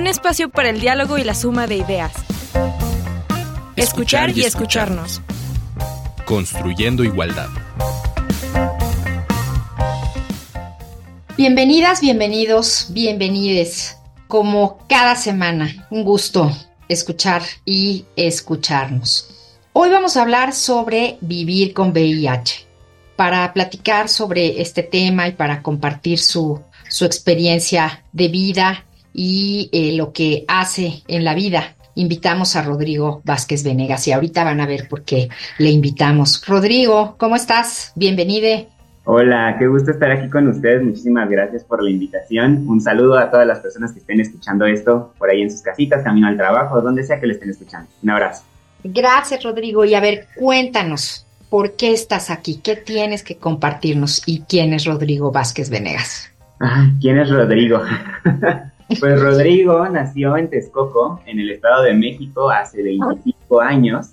un espacio para el diálogo y la suma de ideas. Escuchar y escucharnos. Construyendo igualdad. Bienvenidas, bienvenidos, bienvenides. Como cada semana, un gusto escuchar y escucharnos. Hoy vamos a hablar sobre vivir con VIH. Para platicar sobre este tema y para compartir su, su experiencia de vida y eh, lo que hace en la vida, invitamos a Rodrigo Vázquez Venegas y ahorita van a ver por qué le invitamos. Rodrigo, ¿cómo estás? Bienvenido. Hola, qué gusto estar aquí con ustedes. Muchísimas gracias por la invitación. Un saludo a todas las personas que estén escuchando esto por ahí en sus casitas, camino al trabajo, donde sea que lo estén escuchando. Un abrazo. Gracias, Rodrigo. Y a ver, cuéntanos, ¿por qué estás aquí? ¿Qué tienes que compartirnos? ¿Y quién es Rodrigo Vázquez Venegas? ¿Quién es Rodrigo? pues Rodrigo nació en Texcoco, en el Estado de México, hace 25 años.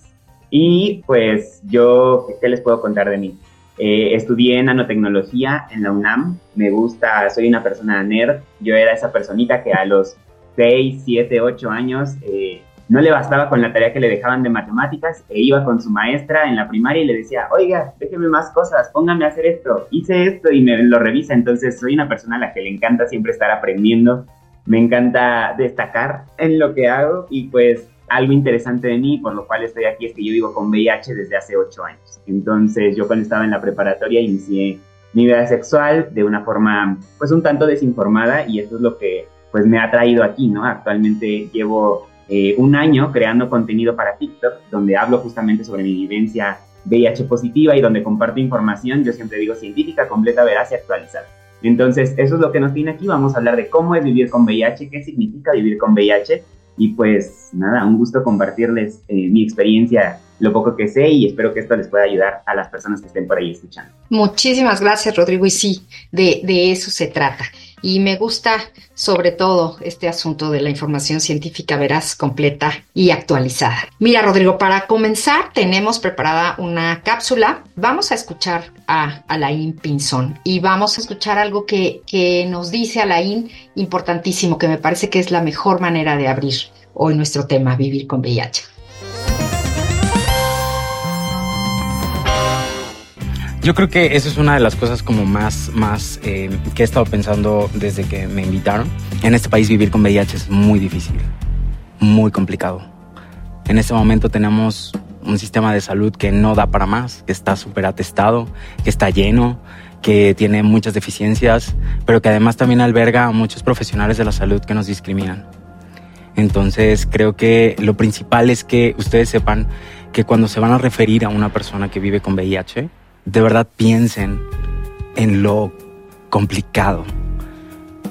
Y pues yo, ¿qué les puedo contar de mí? Eh, estudié nanotecnología en la UNAM. Me gusta, soy una persona nerd. Yo era esa personita que a los 6, 7, 8 años eh, no le bastaba con la tarea que le dejaban de matemáticas e iba con su maestra en la primaria y le decía, oiga, déjeme más cosas, póngame a hacer esto, hice esto y me lo revisa. Entonces soy una persona a la que le encanta siempre estar aprendiendo. Me encanta destacar en lo que hago y pues algo interesante de mí, por lo cual estoy aquí, es que yo vivo con VIH desde hace ocho años. Entonces, yo cuando estaba en la preparatoria inicié mi vida sexual de una forma, pues, un tanto desinformada y eso es lo que, pues, me ha traído aquí, ¿no? Actualmente llevo eh, un año creando contenido para TikTok, donde hablo justamente sobre mi vivencia VIH positiva y donde comparto información, yo siempre digo científica, completa, veraz y actualizada. Entonces, eso es lo que nos tiene aquí. Vamos a hablar de cómo es vivir con VIH, qué significa vivir con VIH y pues nada, un gusto compartirles eh, mi experiencia, lo poco que sé y espero que esto les pueda ayudar a las personas que estén por ahí escuchando. Muchísimas gracias Rodrigo y sí, de, de eso se trata. Y me gusta sobre todo este asunto de la información científica veraz, completa y actualizada. Mira, Rodrigo, para comenzar tenemos preparada una cápsula. Vamos a escuchar a Alain Pinzón y vamos a escuchar algo que, que nos dice Alain importantísimo, que me parece que es la mejor manera de abrir hoy nuestro tema, vivir con VIH. Yo creo que esa es una de las cosas como más, más eh, que he estado pensando desde que me invitaron. En este país vivir con VIH es muy difícil, muy complicado. En este momento tenemos un sistema de salud que no da para más, que está súper atestado, que está lleno, que tiene muchas deficiencias, pero que además también alberga a muchos profesionales de la salud que nos discriminan. Entonces creo que lo principal es que ustedes sepan que cuando se van a referir a una persona que vive con VIH, de verdad piensen en lo complicado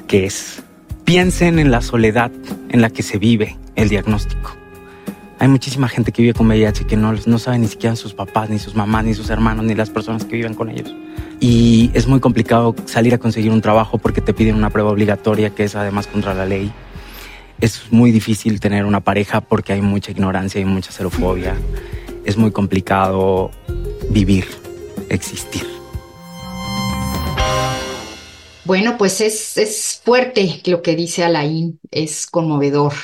que es. Piensen en la soledad en la que se vive el diagnóstico. Hay muchísima gente que vive con VIH que no, no sabe ni siquiera sus papás, ni sus mamás, ni sus hermanos, ni las personas que viven con ellos. Y es muy complicado salir a conseguir un trabajo porque te piden una prueba obligatoria que es además contra la ley. Es muy difícil tener una pareja porque hay mucha ignorancia y mucha xerofobia. Es muy complicado vivir existir. Bueno, pues es, es fuerte lo que dice Alain, es conmovedor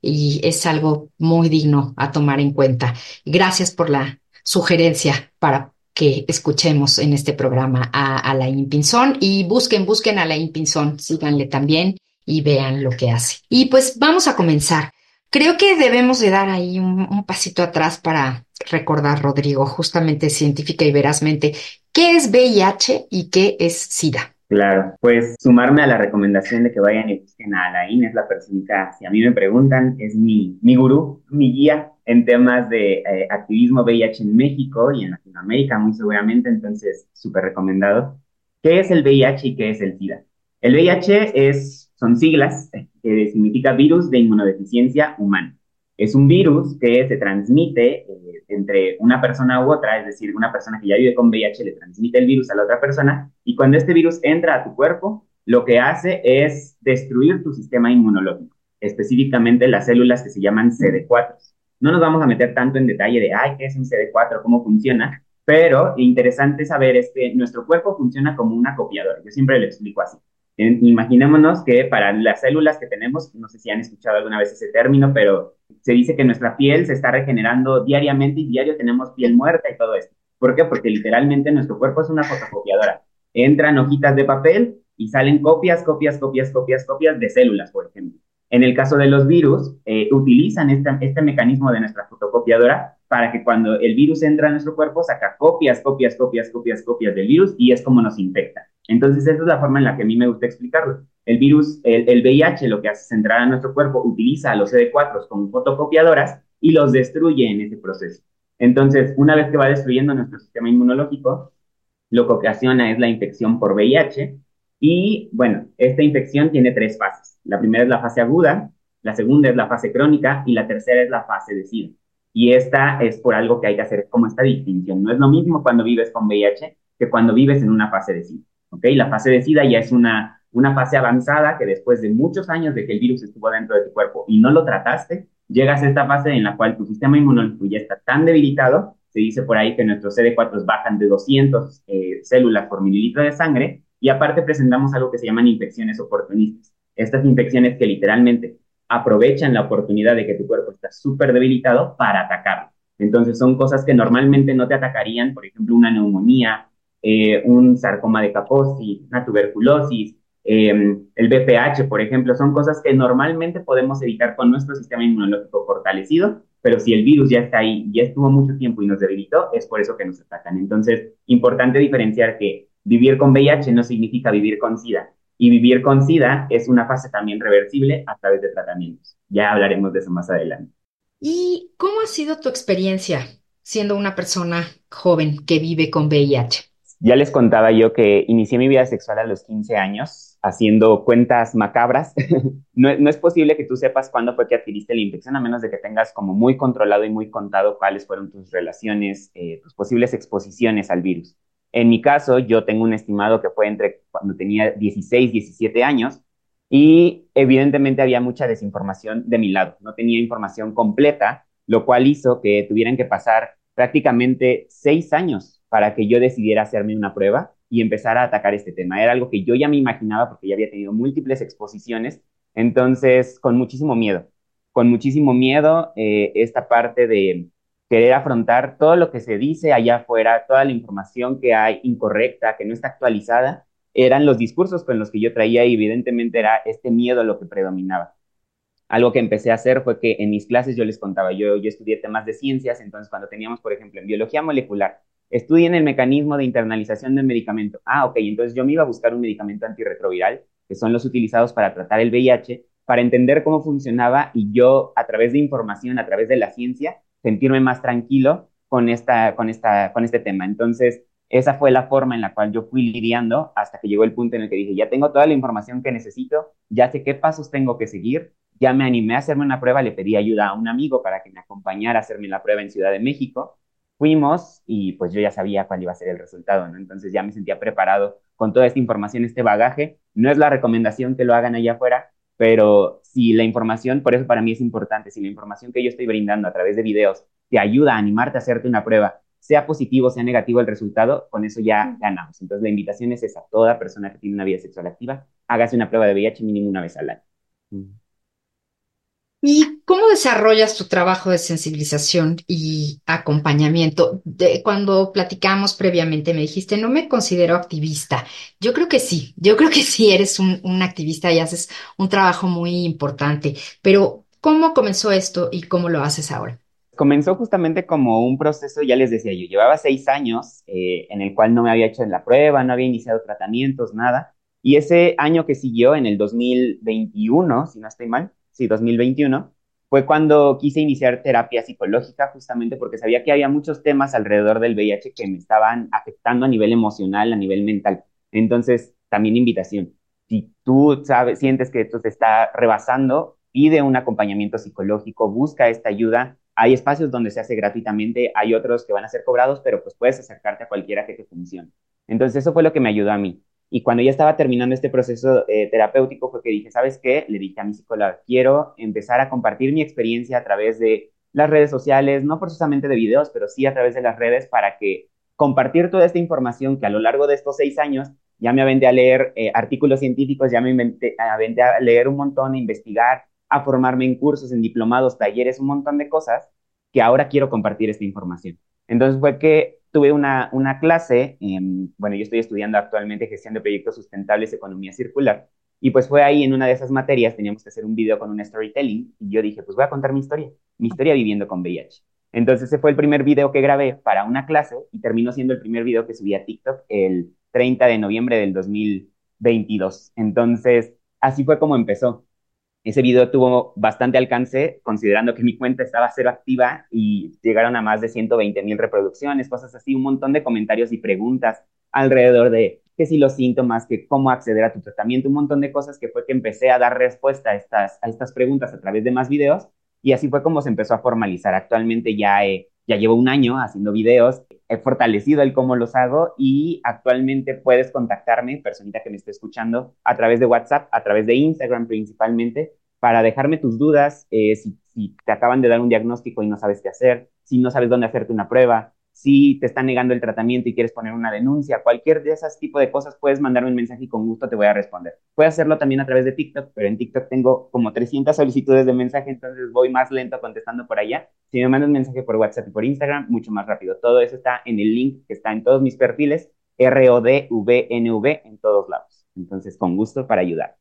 y es algo muy digno a tomar en cuenta. Gracias por la sugerencia para que escuchemos en este programa a Alain Pinzón y busquen, busquen a Alain Pinzón, síganle también y vean lo que hace. Y pues vamos a comenzar. Creo que debemos de dar ahí un, pasito atrás para recordar, Rodrigo, justamente científica y verazmente, ¿qué es VIH y qué es SIDA? Claro, pues sumarme a la recomendación de que vayan y busquen a Alain, es la persona, si a mí me preguntan, es mi, mi gurú, mi guía en temas de eh, activismo VIH en México y en Latinoamérica, muy seguramente, entonces súper recomendado. ¿Qué es el VIH y qué es el SIDA? El VIH es, son siglas que significa virus de inmunodeficiencia humana. Es un virus que se transmite eh, entre una persona u otra, es decir, una persona que ya vive con VIH le transmite el virus a la otra persona y cuando este virus entra a tu cuerpo, lo que hace es destruir tu sistema inmunológico, específicamente las células que se llaman CD4. No nos vamos a meter tanto en detalle de, ay, ¿qué es un CD4? ¿Cómo funciona? Pero interesante saber es que nuestro cuerpo funciona como un acopiador. Yo siempre lo explico así. Imaginémonos que para las células que tenemos, no sé si han escuchado alguna vez ese término, pero se dice que nuestra piel se está regenerando diariamente y diario tenemos piel muerta y todo esto. ¿Por qué? Porque literalmente nuestro cuerpo es una fotocopiadora. Entran hojitas de papel y salen copias, copias, copias, copias, copias de células, por ejemplo. En el caso de los virus, eh, utilizan este, este mecanismo de nuestra fotocopiadora para que cuando el virus entra a nuestro cuerpo, saca copias, copias, copias, copias, copias del virus y es como nos infecta. Entonces, esa es la forma en la que a mí me gusta explicarlo. El virus, el, el VIH, lo que hace es entrar a nuestro cuerpo, utiliza a los CD4 como fotocopiadoras y los destruye en ese proceso. Entonces, una vez que va destruyendo nuestro sistema inmunológico, lo que ocasiona es la infección por VIH. Y bueno, esta infección tiene tres fases. La primera es la fase aguda, la segunda es la fase crónica y la tercera es la fase de SIDA. Y esta es por algo que hay que hacer como esta distinción. No es lo mismo cuando vives con VIH que cuando vives en una fase de SIDA. ¿ok? La fase de SIDA ya es una, una fase avanzada que después de muchos años de que el virus estuvo dentro de tu cuerpo y no lo trataste, llegas a esta fase en la cual tu sistema inmunológico ya está tan debilitado, se dice por ahí que nuestros CD4 bajan de 200 eh, células por mililitro de sangre y aparte presentamos algo que se llaman infecciones oportunistas. Estas infecciones que literalmente aprovechan la oportunidad de que tu cuerpo está súper debilitado para atacarlo. Entonces son cosas que normalmente no te atacarían, por ejemplo, una neumonía, eh, un sarcoma de Kaposi, una tuberculosis, em, el BPH, por ejemplo, son cosas que normalmente podemos evitar con nuestro sistema inmunológico fortalecido, pero si el virus ya está ahí, ya estuvo mucho tiempo y nos debilitó, es por eso que nos atacan. Entonces, importante diferenciar que vivir con VIH no significa vivir con SIDA. Y vivir con SIDA es una fase también reversible a través de tratamientos. Ya hablaremos de eso más adelante. ¿Y cómo ha sido tu experiencia siendo una persona joven que vive con VIH? Ya les contaba yo que inicié mi vida sexual a los 15 años haciendo cuentas macabras. no, es posible que tú sepas cuándo fue que adquiriste la infección, a menos de que tengas como muy controlado y muy contado cuáles fueron tus relaciones, eh, tus posibles exposiciones al virus. En mi caso, yo tengo un estimado que fue entre cuando tenía 16, 17 años y evidentemente había mucha desinformación de mi lado. No tenía información completa, lo cual hizo que tuvieran que pasar prácticamente seis años para que yo decidiera hacerme una prueba y empezar a atacar este tema. Era algo que yo ya me imaginaba porque ya había tenido múltiples exposiciones, entonces con muchísimo miedo, con muchísimo miedo eh, esta parte de querer afrontar todo lo que se dice allá afuera, toda la información que hay incorrecta, que no está actualizada, eran los discursos con los que yo traía y evidentemente era este miedo lo que predominaba. Algo que empecé a hacer fue que en mis clases yo les contaba, yo, yo estudié temas de ciencias, entonces cuando teníamos, por ejemplo, en biología molecular, estudien el mecanismo de internalización del medicamento. Ah, ok, entonces yo me iba a buscar un medicamento antirretroviral, que son los utilizados para tratar el VIH, para entender cómo funcionaba y yo, a través de información, a través de la ciencia, sentirme más tranquilo con, esta, con, esta, con este tema. Entonces, esa fue la forma en la cual yo fui lidiando hasta que llegó el punto en el que dije, ya tengo toda la información que necesito, ya sé qué pasos tengo que seguir, ya me animé a hacerme una prueba, le pedí ayuda a un amigo para que me acompañara a hacerme la prueba en Ciudad de México. Fuimos y pues yo ya sabía cuál iba a ser el resultado, ¿no? Entonces ya me sentía preparado con toda esta información, este bagaje. No es la recomendación que lo hagan allá afuera, pero si la información, por eso para mí es importante, si la información que yo estoy brindando a través de videos te ayuda a animarte a hacerte una prueba, sea positivo, sea negativo el resultado, con eso ya ganamos. Entonces la invitación es esa, toda persona que tiene una vida sexual activa, hágase una prueba de VIH mínimo una vez al año. ¿Y cómo desarrollas tu trabajo de sensibilización y acompañamiento? Cuando platicamos previamente me dijiste, no me considero activista. Yo creo que sí, yo creo que sí eres un, activista y haces un trabajo muy importante, pero ¿cómo comenzó esto y cómo lo haces ahora? Comenzó justamente como un proceso, ya les decía yo, llevaba seis años eh, en el cual no me había hecho la prueba, no había iniciado tratamientos, nada. Y ese año que siguió, en el 2021, si no estoy mal, sí, 2021, fue cuando quise iniciar terapia psicológica justamente porque sabía que había muchos temas alrededor del VIH que me estaban afectando a nivel emocional, a nivel mental. Entonces, también invitación. Si tú sabes, sientes que esto te está rebasando, pide un acompañamiento psicológico, busca esta ayuda. Hay espacios donde se hace gratuitamente, hay otros que van a ser cobrados, pero pues puedes acercarte a cualquiera que te funcione. Entonces, eso fue lo que me ayudó a mí. Y cuando ya estaba terminando este proceso eh, terapéutico fue que dije, ¿sabes qué? Le dije a mi psicóloga, quiero empezar a compartir mi experiencia a través de las redes sociales, no precisamente de videos, pero sí a través de las redes para que compartir toda esta información que a lo largo de estos seis años ya me aventé a leer eh, artículos científicos, ya me aventé a leer un montón, a investigar, a formarme en cursos, en diplomados, talleres, un montón de cosas que ahora quiero compartir esta información. Entonces fue que tuve una, una clase, bueno, yo estoy estudiando actualmente gestión de proyectos sustentables, economía circular, y pues fue ahí en una de esas materias, teníamos que hacer un video con un storytelling, y yo dije, pues voy a contar mi historia, mi historia viviendo con VIH. Entonces ese fue el primer video que grabé para una clase y terminó siendo el primer video que subí a TikTok el 30 de noviembre del 2022. Entonces, así fue como empezó. Ese video tuvo bastante alcance, considerando que mi cuenta estaba cero activa y llegaron a más de 120 mil reproducciones, cosas así, un montón de comentarios y preguntas alrededor de qué si los síntomas, que cómo acceder a tu tratamiento, un montón de cosas que fue que empecé a dar respuesta a estas, a estas preguntas a través de más videos y así fue como se empezó a formalizar. Actualmente ya, ya llevo un año haciendo videos, he fortalecido el cómo los hago y actualmente puedes contactarme, personita que me esté escuchando, a través de WhatsApp, a través de Instagram principalmente, para dejarme tus dudas, eh, si, si te acaban de dar un diagnóstico y no sabes qué hacer, si no sabes dónde hacerte una prueba, si te están negando el tratamiento y quieres poner una denuncia, cualquier de esas tipos de cosas, puedes mandarme un mensaje y con gusto te voy a responder. Puedes hacerlo también a través de TikTok, pero en TikTok tengo como 300 solicitudes de mensaje, entonces voy más lento contestando por allá. Si me mandas un mensaje por WhatsApp y por Instagram, mucho más rápido. Todo eso está en el link que está en todos mis perfiles, RODVNV en todos lados. Entonces, con gusto para ayudar.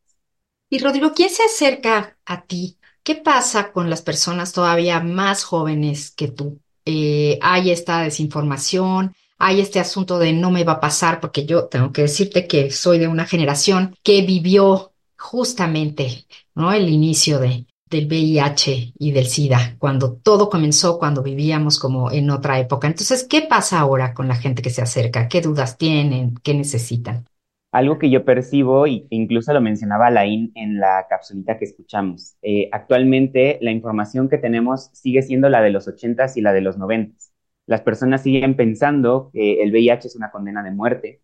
Y Rodrigo, ¿quién se acerca a ti? ¿Qué pasa con las personas todavía más jóvenes que tú? Eh, hay esta desinformación, hay este asunto de no me va a pasar, porque yo tengo que decirte que soy de una generación que vivió justamente ¿no? el inicio de, del VIH y del SIDA, cuando todo comenzó, cuando vivíamos como en otra época. Entonces, ¿qué pasa ahora con la gente que se acerca? ¿Qué dudas tienen? ¿Qué necesitan? Algo que yo percibo, e incluso lo mencionaba Laín en la capsulita que escuchamos, eh, actualmente la información que tenemos sigue siendo la de los 80s y la de los 90s. Las personas siguen pensando que el VIH es una condena de muerte.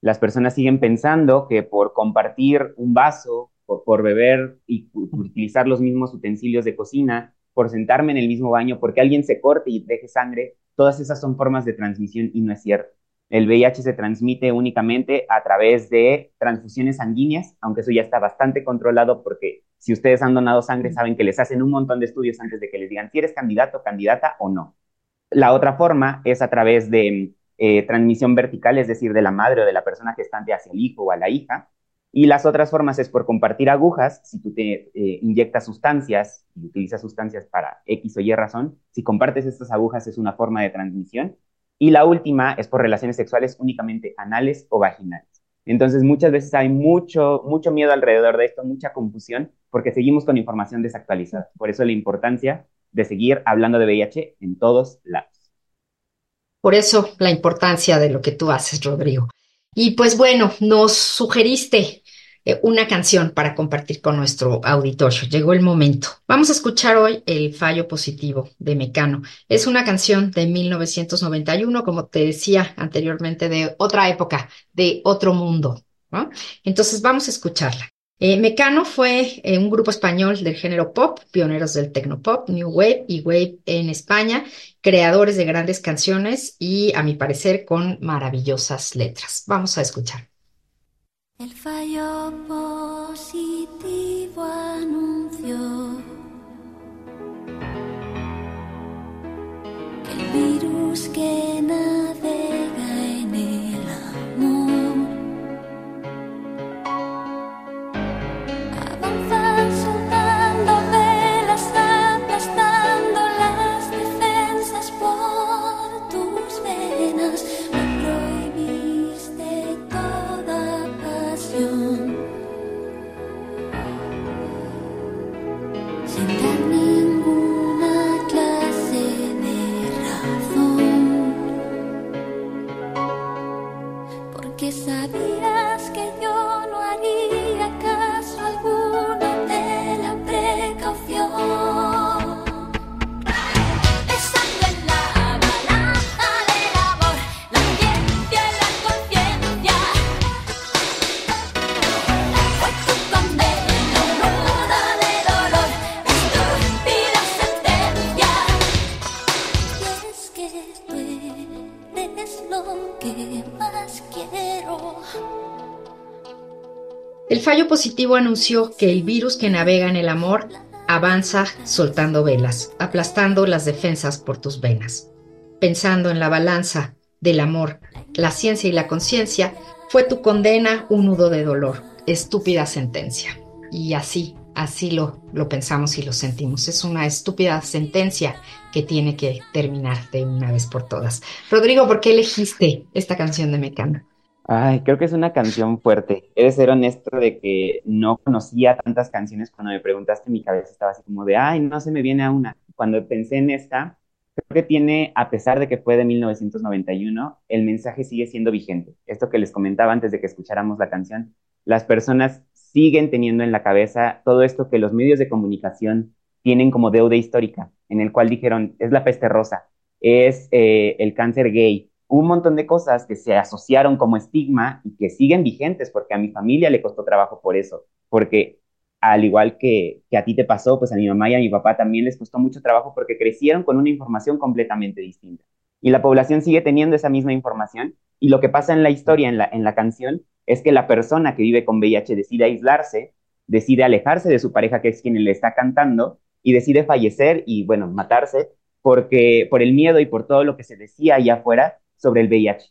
Las personas siguen pensando que por compartir un vaso, por, por beber y utilizar los mismos utensilios de cocina, por sentarme en el mismo baño, porque alguien se corte y deje sangre, todas esas son formas de transmisión y no es cierto. El VIH se transmite únicamente a través de transfusiones sanguíneas, aunque eso ya está bastante controlado porque si ustedes han donado sangre saben que les hacen un montón de estudios antes de que les digan si eres candidato, candidata o no. La otra forma es a través de eh, transmisión vertical, es decir, de la madre o de la persona gestante hacia el hijo o a la hija. Y las otras formas es por compartir agujas, si tú te eh, inyectas sustancias y utilizas sustancias para X o Y razón, si compartes estas agujas es una forma de transmisión. Y la última es por relaciones sexuales únicamente anales o vaginales. Entonces muchas veces hay mucho, mucho miedo alrededor de esto, mucha confusión, porque seguimos con información desactualizada. Por eso la importancia de seguir hablando de VIH en todos lados. Por eso la importancia de lo que tú haces, Rodrigo. Y pues bueno, nos sugeriste eh, una canción para compartir con nuestro auditorio. Llegó el momento. Vamos a escuchar hoy El fallo positivo de Mecano. Es una canción de 1991, como te decía anteriormente, de otra época, de otro mundo. Entonces vamos a escucharla. Eh, Mecano fue eh, un grupo español del género pop, pioneros del tecnopop, New Wave y Wave en España, creadores de grandes canciones y, a mi parecer, con maravillosas letras. Vamos a escuchar. El fallo positivo anunció que el virus que navega es lo que más quiero. El fallo positivo anunció que el virus que navega en el amor avanza soltando velas, aplastando las defensas por tus venas. Pensando en la balanza del amor, la ciencia y la conciencia, fue tu condena un nudo de dolor, estúpida sentencia. Y así así lo, pensamos y lo sentimos. Es una estúpida sentencia que tiene que terminar de una vez por todas. Rodrigo, ¿por qué elegiste esta canción de Mecano? Ay, creo que es una canción fuerte. He de ser honesto de que no conocía tantas canciones. Cuando me preguntaste, mi cabeza estaba así como de, ay, no se me viene a una. Cuando pensé en esta, creo que tiene, a pesar de que fue de 1991, el mensaje sigue siendo vigente. Esto que les comentaba antes de que escucháramos la canción, las personas siguen teniendo en la cabeza todo esto que los medios de comunicación tienen como deuda histórica, en el cual dijeron, es la peste rosa, es eh, el cáncer gay, un montón de cosas que se asociaron como estigma y que siguen vigentes, porque a mi familia le costó trabajo por eso, porque al igual que, que a ti te pasó, pues a mi mamá y a mi papá también les costó mucho trabajo porque crecieron con una información completamente distinta. Y la población sigue teniendo esa misma información y lo que pasa en la historia, en la, en la canción, es que la persona que vive con VIH decide aislarse, decide alejarse de su pareja, que es quien le está cantando, y decide fallecer y, bueno, matarse, porque por el miedo y por todo lo que se decía allá afuera, sobre el VIH.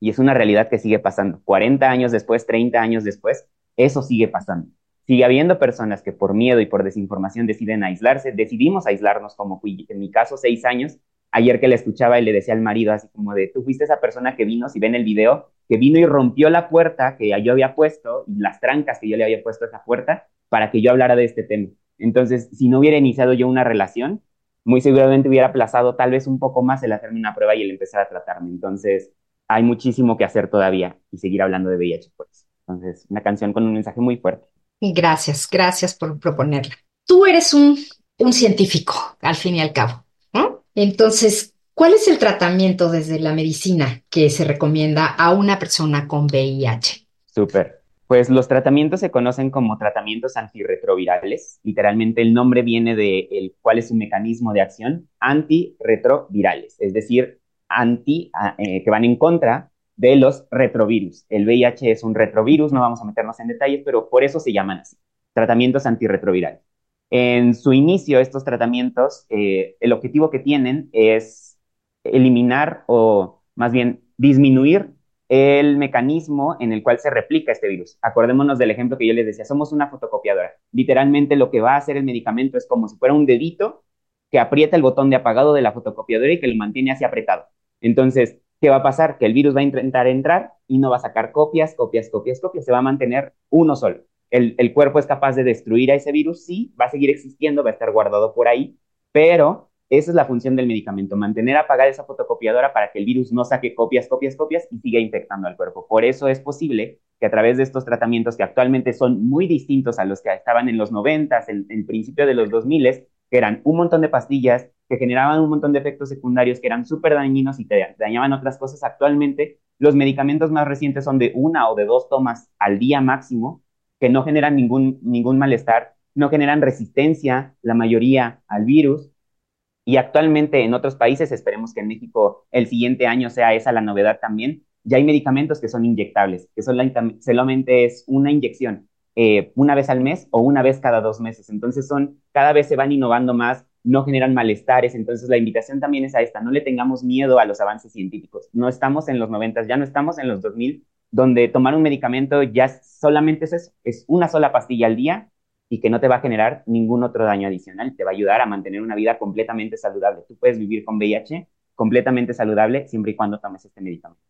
Y es una realidad que sigue pasando. 40 años después, 30 años después, eso sigue pasando. Sigue habiendo personas que por miedo y por desinformación deciden aislarse. Decidimos aislarnos como fui, en mi caso, seis años. Ayer que le escuchaba y le decía al marido así como de, tú fuiste esa persona que vino, si ven el video, que vino y rompió la puerta que yo había puesto las trancas que yo le había puesto a esa puerta para que yo hablara de este tema. Entonces, si no hubiera iniciado yo una relación, muy seguramente hubiera aplazado tal vez un poco más el hacerme una prueba y el empezar a tratarme. Entonces, hay muchísimo que hacer todavía y seguir hablando de VIH por eso. Entonces, una canción con un mensaje muy fuerte. Gracias, gracias por proponerla. Tú eres un, un científico, al fin y al cabo. Entonces, ¿cuál es el tratamiento desde la medicina que se recomienda a una persona con VIH? Súper. Pues los tratamientos se conocen como tratamientos antirretrovirales. Literalmente el nombre viene de el, cuál es su mecanismo de acción, antirretrovirales, es decir, anti, eh, que van en contra de los retrovirus. El VIH es un retrovirus, no vamos a meternos en detalles, pero por eso se llaman así, tratamientos antirretrovirales. En su inicio, estos tratamientos, eh, el objetivo que tienen es eliminar o más bien disminuir el mecanismo en el cual se replica este virus. Acordémonos del ejemplo que yo les decía, somos una fotocopiadora. Literalmente lo que va a hacer el medicamento es como si fuera un dedito que aprieta el botón de apagado de la fotocopiadora y que lo mantiene así apretado. Entonces, ¿qué va a pasar? Que el virus va a intentar entrar y no va a sacar copias, copias, copias, copias, se va a mantener uno solo. El, cuerpo es capaz de destruir a ese virus, sí, va a seguir existiendo, va a estar guardado por ahí, pero esa es la función del medicamento, mantener apagada esa fotocopiadora para que el virus no saque copias, copias, copias y siga infectando al cuerpo. Por eso es posible que a través de estos tratamientos que actualmente son muy distintos a los que estaban en los 90, en el principio de los 2000, que eran un montón de pastillas que generaban un montón de efectos secundarios que eran súper dañinos y te dañaban otras cosas, actualmente los medicamentos más recientes son de una o de dos tomas al día máximo, que no generan ningún, ningún malestar, no generan resistencia, la mayoría, al virus, y actualmente en otros países, esperemos que en México el siguiente año sea esa la novedad también, ya hay medicamentos que son inyectables, que solamente es una inyección, eh, una vez al mes o una vez cada dos meses. Entonces son, cada vez se van innovando más, no generan malestares. Entonces la invitación también es a esta, no le tengamos miedo a los avances científicos. No estamos en los 90, ya no estamos en los 2000, donde tomar un medicamento ya solamente es eso, es una sola pastilla al día y que no te va a generar ningún otro daño adicional. Te va a ayudar a mantener una vida completamente saludable. Tú puedes vivir con VIH completamente saludable siempre y cuando tomes este medicamento.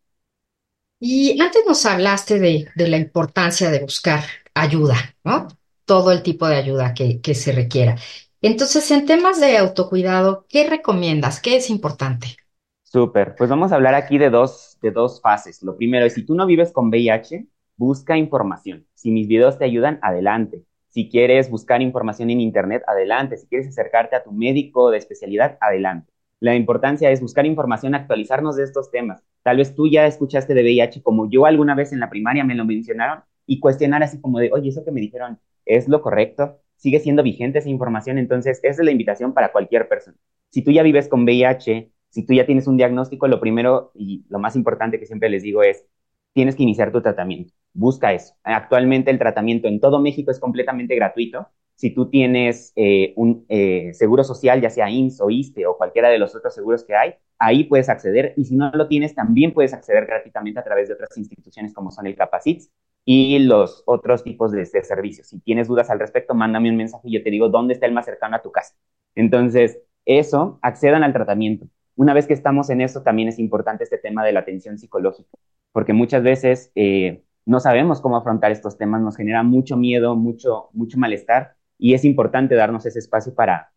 Y antes nos hablaste de, la importancia de buscar ayuda, ¿no? Todo el tipo de ayuda que, que se requiera. Entonces, en temas de autocuidado, ¿qué recomiendas? ¿Qué es importante? Súper, pues vamos a hablar aquí de dos, de dos fases. Lo primero es, si tú no vives con VIH, busca información. Si mis videos te ayudan, adelante. Si quieres buscar información en Internet, adelante. Si quieres acercarte a tu médico de especialidad, adelante. La importancia es buscar información, actualizarnos de estos temas. Tal vez tú ya escuchaste de VIH como yo alguna vez en la primaria me lo mencionaron y cuestionar así como de, oye, eso que me dijeron es lo correcto, sigue siendo vigente esa información. Entonces, esa es la invitación para cualquier persona. Si tú ya vives con VIH, si tú ya tienes un diagnóstico, lo primero y lo más importante que siempre les digo es, tienes que iniciar tu tratamiento. busca eso. Actualmente el tratamiento en todo México es completamente gratuito. Si tú tienes eh, un eh, seguro social, ya sea IMSS o ISTE o cualquiera de los otros seguros que hay, ahí puedes acceder. Y si no lo tienes, también puedes acceder gratuitamente a través de otras instituciones como son el Capacits y los otros tipos de, de servicios. Si tienes dudas al respecto, mándame un mensaje y yo te digo dónde está el más cercano a tu casa. Entonces, eso, accedan al tratamiento. Una vez que estamos en eso, también es importante este tema de la atención psicológica, porque muchas veces eh, no sabemos cómo afrontar estos temas, nos genera mucho miedo, mucho, mucho malestar, y es importante darnos ese espacio para,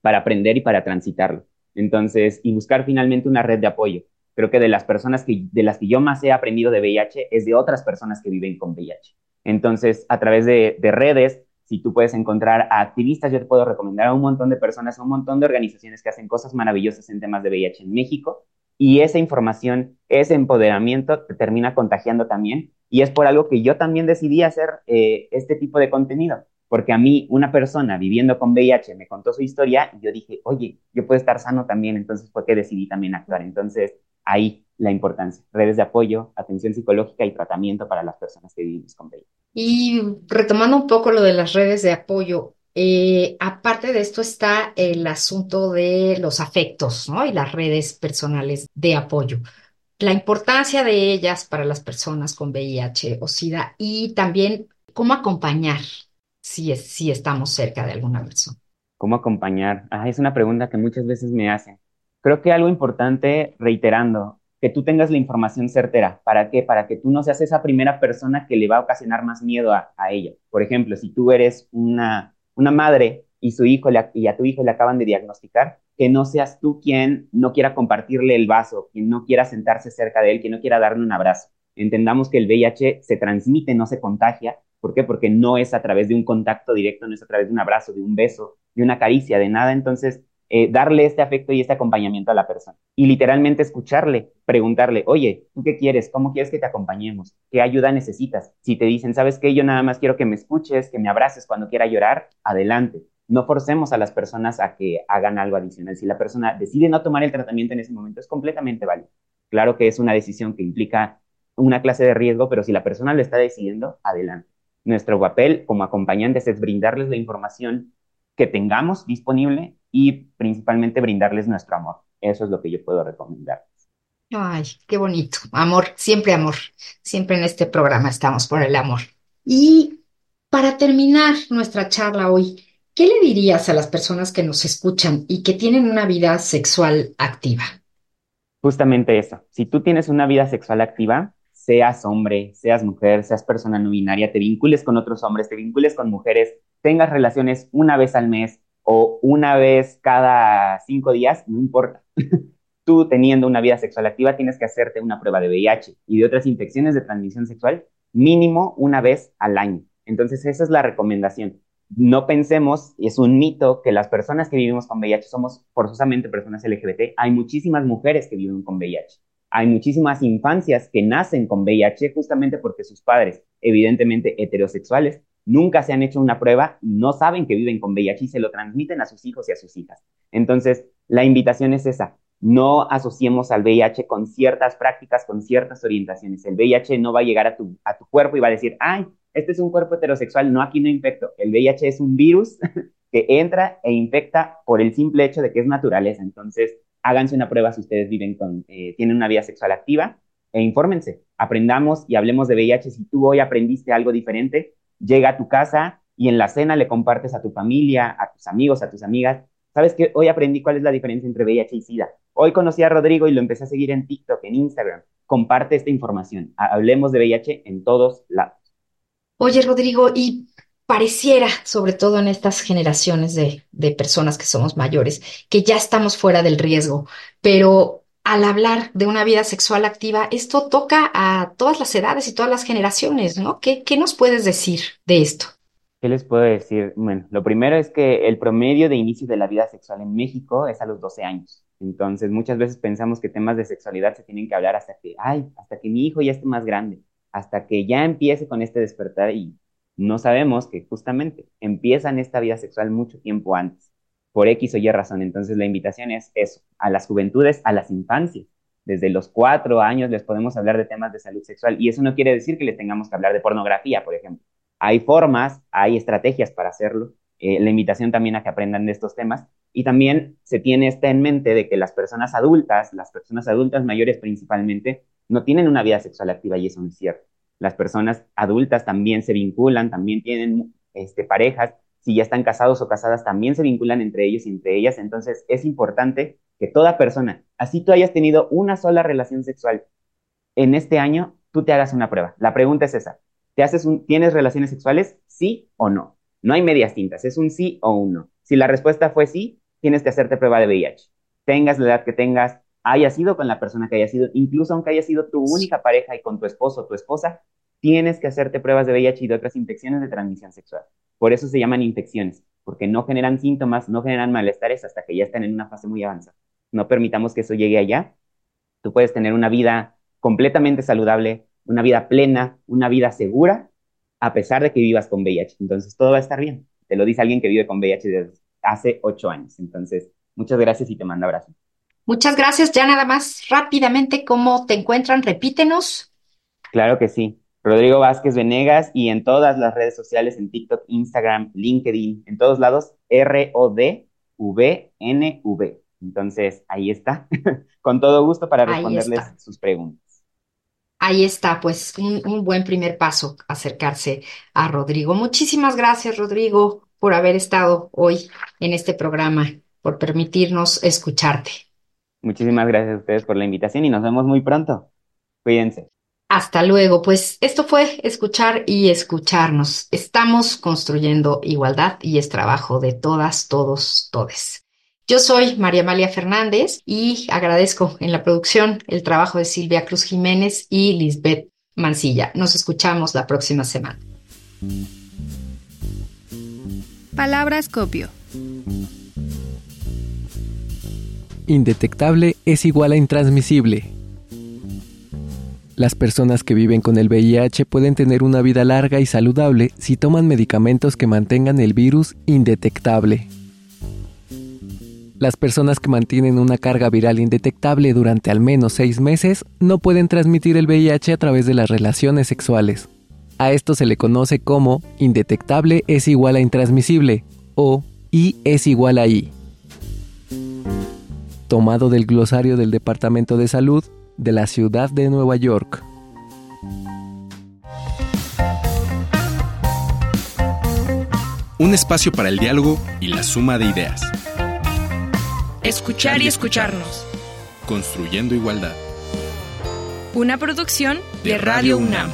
para aprender y para transitarlo. Entonces, y buscar finalmente una red de apoyo. Creo que de las personas que, de las que yo más he aprendido de VIH es de otras personas que viven con VIH. Entonces, a través de, de redes, si tú puedes encontrar a activistas, yo te puedo recomendar a un montón de personas, a un montón de organizaciones que hacen cosas maravillosas en temas de VIH en México. Y esa información, ese empoderamiento te termina contagiando también. Y es por algo que yo también decidí hacer eh, este tipo de contenido porque a mí una persona viviendo con VIH me contó su historia y yo dije, oye, yo puedo estar sano también, entonces fue que decidí también actuar. Entonces, ahí la importancia, redes de apoyo, atención psicológica y tratamiento para las personas que vivimos con VIH. Y retomando un poco lo de las redes de apoyo, eh, aparte de esto está el asunto de los afectos, ¿no? Y las redes personales de apoyo. La importancia de ellas para las personas con VIH o SIDA y también cómo acompañar si, es, estamos cerca de alguna persona. ¿Cómo acompañar? Ah, es una pregunta que muchas veces me hacen. Creo que algo importante, reiterando, que tú tengas la información certera. ¿Para qué? Para que tú no seas esa primera persona que le va a ocasionar más miedo a, a ella. Por ejemplo, si tú eres una, una madre y, su hijo le, y a tu hijo le acaban de diagnosticar, que no seas tú quien no quiera compartirle el vaso, quien no quiera sentarse cerca de él, quien no quiera darle un abrazo. Entendamos que el VIH se transmite, no se contagia, ¿Por qué? Porque no es a través de un contacto directo, no es a través de un abrazo, de un beso, de una caricia, de nada. Entonces, eh, darle este afecto y este acompañamiento a la persona. Y literalmente escucharle, preguntarle, oye, ¿tú qué quieres? ¿Cómo quieres que te acompañemos? ¿Qué ayuda necesitas? Si te dicen, ¿sabes qué? Yo nada más quiero que me escuches, que me abraces cuando quiera llorar, adelante. No forcemos a las personas a que hagan algo adicional. Si la persona decide no tomar el tratamiento en ese momento, es completamente válido. Claro que es una decisión que implica una clase de riesgo, pero si la persona lo está decidiendo, adelante. Nuestro papel como acompañantes es brindarles la información que tengamos disponible y principalmente brindarles nuestro amor. Eso es lo que yo puedo recomendar. Ay, qué bonito. Amor, siempre amor. Siempre en este programa estamos por el amor. Y para terminar nuestra charla hoy, ¿qué le dirías a las personas que nos escuchan y que tienen una vida sexual activa? Justamente eso. Si tú tienes una vida sexual activa, seas hombre, seas mujer, seas persona no binaria, te vincules con otros hombres, te vincules con mujeres, tengas relaciones una vez al mes o una vez cada cinco días, no importa. Tú teniendo una vida sexual activa tienes que hacerte una prueba de VIH y de otras infecciones de transmisión sexual mínimo una vez al año. Entonces esa es la recomendación. No pensemos, es un mito, que las personas que vivimos con VIH somos forzosamente personas LGBT. Hay muchísimas mujeres que viven con VIH hay muchísimas infancias que nacen con VIH justamente porque sus padres, evidentemente heterosexuales, nunca se han hecho una prueba no saben que viven con VIH y se lo transmiten a sus hijos y a sus hijas. Entonces, la invitación es esa. No asociemos al VIH con ciertas prácticas, con ciertas orientaciones. El VIH no va a llegar a tu, a tu cuerpo y va a decir, ay, este es un cuerpo heterosexual, no, aquí no infecto. El VIH es un virus que entra e infecta por el simple hecho de que es naturaleza. Entonces, háganse una prueba si ustedes viven con, eh, tienen una vida sexual activa e infórmense, aprendamos y hablemos de VIH. Si tú hoy aprendiste algo diferente, llega a tu casa y en la cena le compartes a tu familia, a tus amigos, a tus amigas. ¿Sabes que Hoy aprendí cuál es la diferencia entre VIH y SIDA. Hoy conocí a Rodrigo y lo empecé a seguir en TikTok, en Instagram. Comparte esta información. Hablemos de VIH en todos lados. Oye, Rodrigo, y pareciera, sobre todo en estas generaciones de, de, personas que somos mayores, que ya estamos fuera del riesgo, pero al hablar de una vida sexual activa, esto toca a todas las edades y todas las generaciones, ¿no? ¿Qué, qué nos puedes decir de esto? ¿Qué les puedo decir? Bueno, lo primero es que el promedio de inicio de la vida sexual en México es a los 12 años. Entonces, muchas veces pensamos que temas de sexualidad se tienen que hablar hasta que, ay, hasta que mi hijo ya esté más grande, hasta que ya empiece con este despertar y no sabemos que justamente empiezan esta vida sexual mucho tiempo antes, por X o Y razón. Entonces la invitación es eso, a las juventudes, a las infancias, desde los cuatro años les podemos hablar de temas de salud sexual y eso no quiere decir que les tengamos que hablar de pornografía, por ejemplo. Hay formas, hay estrategias para hacerlo. Eh, la invitación también a que aprendan de estos temas y también se tiene esta en mente de que las personas adultas, las personas adultas mayores principalmente, no tienen una vida sexual activa y eso no es cierto. Las personas adultas también se vinculan, también tienen este, parejas, si ya están casados o casadas, también se vinculan entre ellos y entre ellas. Entonces es importante que toda persona, así tú hayas tenido una sola relación sexual en este año, tú te hagas una prueba. La pregunta es esa. ¿Te haces un, ¿Tienes relaciones sexuales? ¿Sí o no? No hay medias tintas, es un sí o un no. Si la respuesta fue sí, tienes que hacerte prueba de VIH. Tengas la edad que tengas, hayas sido con la persona que haya sido, incluso aunque haya sido tu única pareja y con tu esposo o tu esposa, tienes que hacerte pruebas de VIH y de otras infecciones de transmisión sexual. Por eso se llaman infecciones, porque no generan síntomas, no generan malestares hasta que ya están en una fase muy avanzada no permitamos que eso llegue allá. Tú puedes tener una vida completamente saludable, una vida plena, una vida segura, a pesar de que vivas con VIH. Entonces, todo va a estar bien. Te lo dice alguien que vive con VIH desde hace ocho años. Entonces, muchas gracias y te mando abrazo. Muchas gracias. Ya nada más rápidamente, ¿cómo te encuentran? Repítenos. Claro que sí. Rodrigo Vázquez Venegas y en todas las redes sociales, en TikTok, Instagram, LinkedIn, en todos lados, R-O-D-V-N-V. Entonces, ahí está, con todo gusto para responderles sus preguntas. Ahí está, pues un, buen primer paso, acercarse a Rodrigo. Muchísimas gracias, Rodrigo, por haber estado hoy en este programa, por permitirnos escucharte. Muchísimas gracias a ustedes por la invitación y nos vemos muy pronto. Cuídense. Hasta luego. Pues esto fue escuchar y escucharnos. Estamos construyendo igualdad y es trabajo de todas, todos, todes. Yo soy María Amalia Fernández y agradezco en la producción el trabajo de Silvia Cruz Jiménez y Lisbeth Mancilla. Nos escuchamos la próxima semana. Palabras copio. Indetectable es igual a intransmisible. Las personas que viven con el VIH pueden tener una vida larga y saludable si toman medicamentos que mantengan el virus indetectable. Las personas que mantienen una carga viral indetectable durante al menos seis meses no pueden transmitir el VIH a través de las relaciones sexuales. A esto se le conoce como indetectable es igual a intransmisible o I es igual a I. Tomado del glosario del Departamento de Salud de la Ciudad de Nueva York. Un espacio para el diálogo y la suma de ideas. Escuchar y escucharnos. Construyendo igualdad. Una producción de Radio UNAM.